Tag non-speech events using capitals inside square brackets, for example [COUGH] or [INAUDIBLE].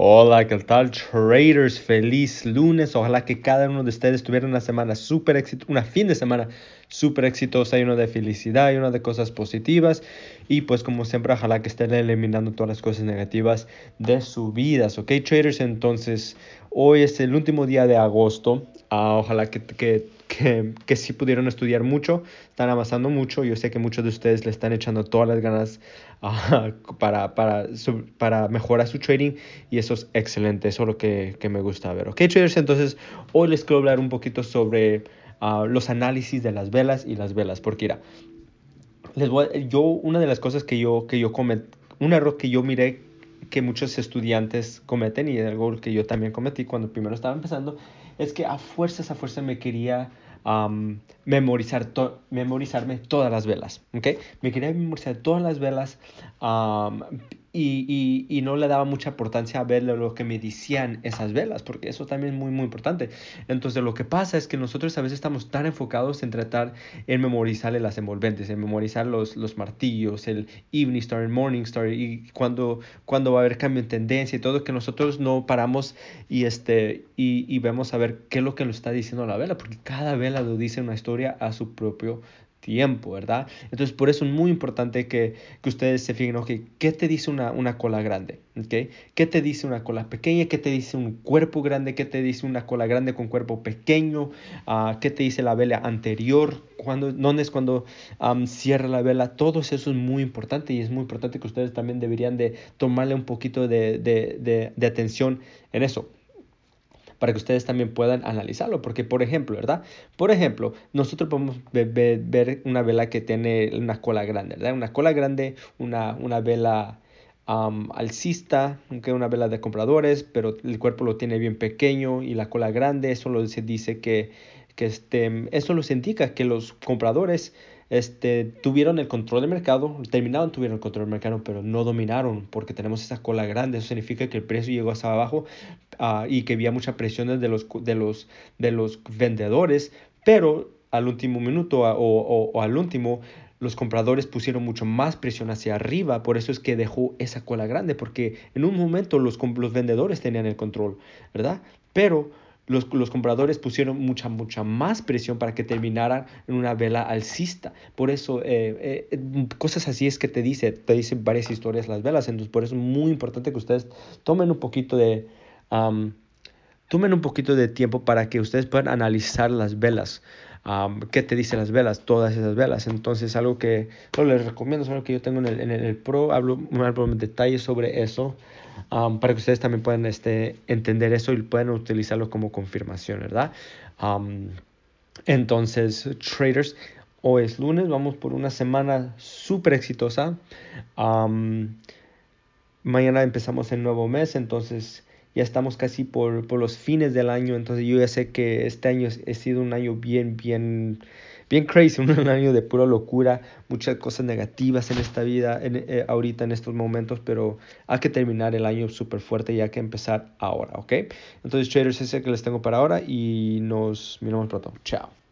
Hola, ¿qué tal traders? Feliz lunes. Ojalá que cada uno de ustedes tuviera una semana súper exitosa, una fin de semana súper exitosa, lleno de felicidad, lleno de cosas positivas. Y pues como siempre, ojalá que estén eliminando todas las cosas negativas de su vida. ¿Ok, traders? Entonces, hoy es el último día de agosto. Ah, ojalá que que, que sí pudieron estudiar mucho, están avanzando mucho. Yo sé que muchos de ustedes le están echando todas las ganas uh, [LAUGHS] para, para, para mejorar su trading y eso es excelente, eso es lo que, me gusta ver. Ok, traders, entonces hoy les quiero hablar un poquito sobre uh, los análisis de las velas y las velas, porque mira, yo, una de las cosas que yo, que yo cometí, un error que yo miré que muchos estudiantes cometen y algo que yo también cometí cuando primero estaba empezando es que a fuerzas, a fuerza me quería um, memorizar to memorizarme todas las velas, ¿ok? Me quería memorizar todas las velas um, y, no le daba mucha importancia a ver lo que me decían esas velas, porque eso también es muy, muy importante. Entonces, lo que pasa es que nosotros a veces estamos tan enfocados en tratar en memorizarle las envolventes, en memorizar los, los martillos, el Evening Star, el Morning Star, y cuando, cuando va a haber cambio en tendencia y todo, que nosotros no paramos y, este, y, y vemos a ver qué es lo que nos está diciendo la vela, porque cada vela lo dice una historia a su propio tiempo, ¿verdad? Entonces, por eso es muy importante que, que ustedes se fijen, ok, ¿qué te dice una, una cola grande? ¿Okay? ¿Qué te dice una cola pequeña? ¿Qué te dice un cuerpo grande? ¿Qué te dice una cola grande con cuerpo pequeño? Uh, ¿Qué te dice la vela anterior? ¿Cuándo, ¿Dónde es cuando um, cierra la vela? Todo eso es muy importante y es muy importante que ustedes también deberían de tomarle un poquito de, de, de atención en eso para que ustedes también puedan analizarlo. Porque, por ejemplo, ¿verdad? Por ejemplo, nosotros podemos ver, una vela que tiene una cola grande, ¿verdad? Una cola grande, una, una vela alcista, aunque una vela de compradores, pero el cuerpo lo tiene bien pequeño y la cola grande, eso lo, se dice que, que este, eso nos indica que los compradores este, tuvieron el control del mercado, terminaron, tuvieron el control del mercado, pero no dominaron porque tenemos esa cola grande. Eso significa que el precio llegó hasta abajo uh, y que había mucha presión de los, de, los, de los vendedores, pero al último minuto o, o, o al último los compradores pusieron mucho más presión hacia arriba, por eso es que dejó esa cola grande, porque en un momento los, los vendedores tenían el control, ¿verdad? Pero los, los, compradores pusieron mucha, mucha más presión para que terminara en una vela alcista. Por eso, eh, eh, cosas así es que te dice, te dicen varias historias las velas. Entonces, por eso es muy importante que ustedes tomen un poquito de... Tomen un poquito de tiempo para que ustedes puedan analizar las velas. Um, qué te dicen las velas, todas esas velas. Entonces, algo que no les recomiendo, es algo que yo tengo en el, en el Pro, hablo, hablo en detalle sobre eso, para que ustedes también puedan este, entender eso y puedan utilizarlo como confirmación, ¿verdad? Entonces, traders, hoy es lunes, vamos por una semana súper exitosa. mañana empezamos el nuevo mes, entonces ya estamos casi por, por, los fines del año, entonces yo ya sé que este año ha sido un año bien, bien, bien crazy, [LAUGHS] un año de pura locura, muchas cosas negativas en esta vida, en, eh, ahorita en estos momentos, pero hay que terminar el año súper fuerte y hay que empezar ahora, ¿ok? Entonces, traders, ese que les tengo para ahora y nos miramos pronto. Chao.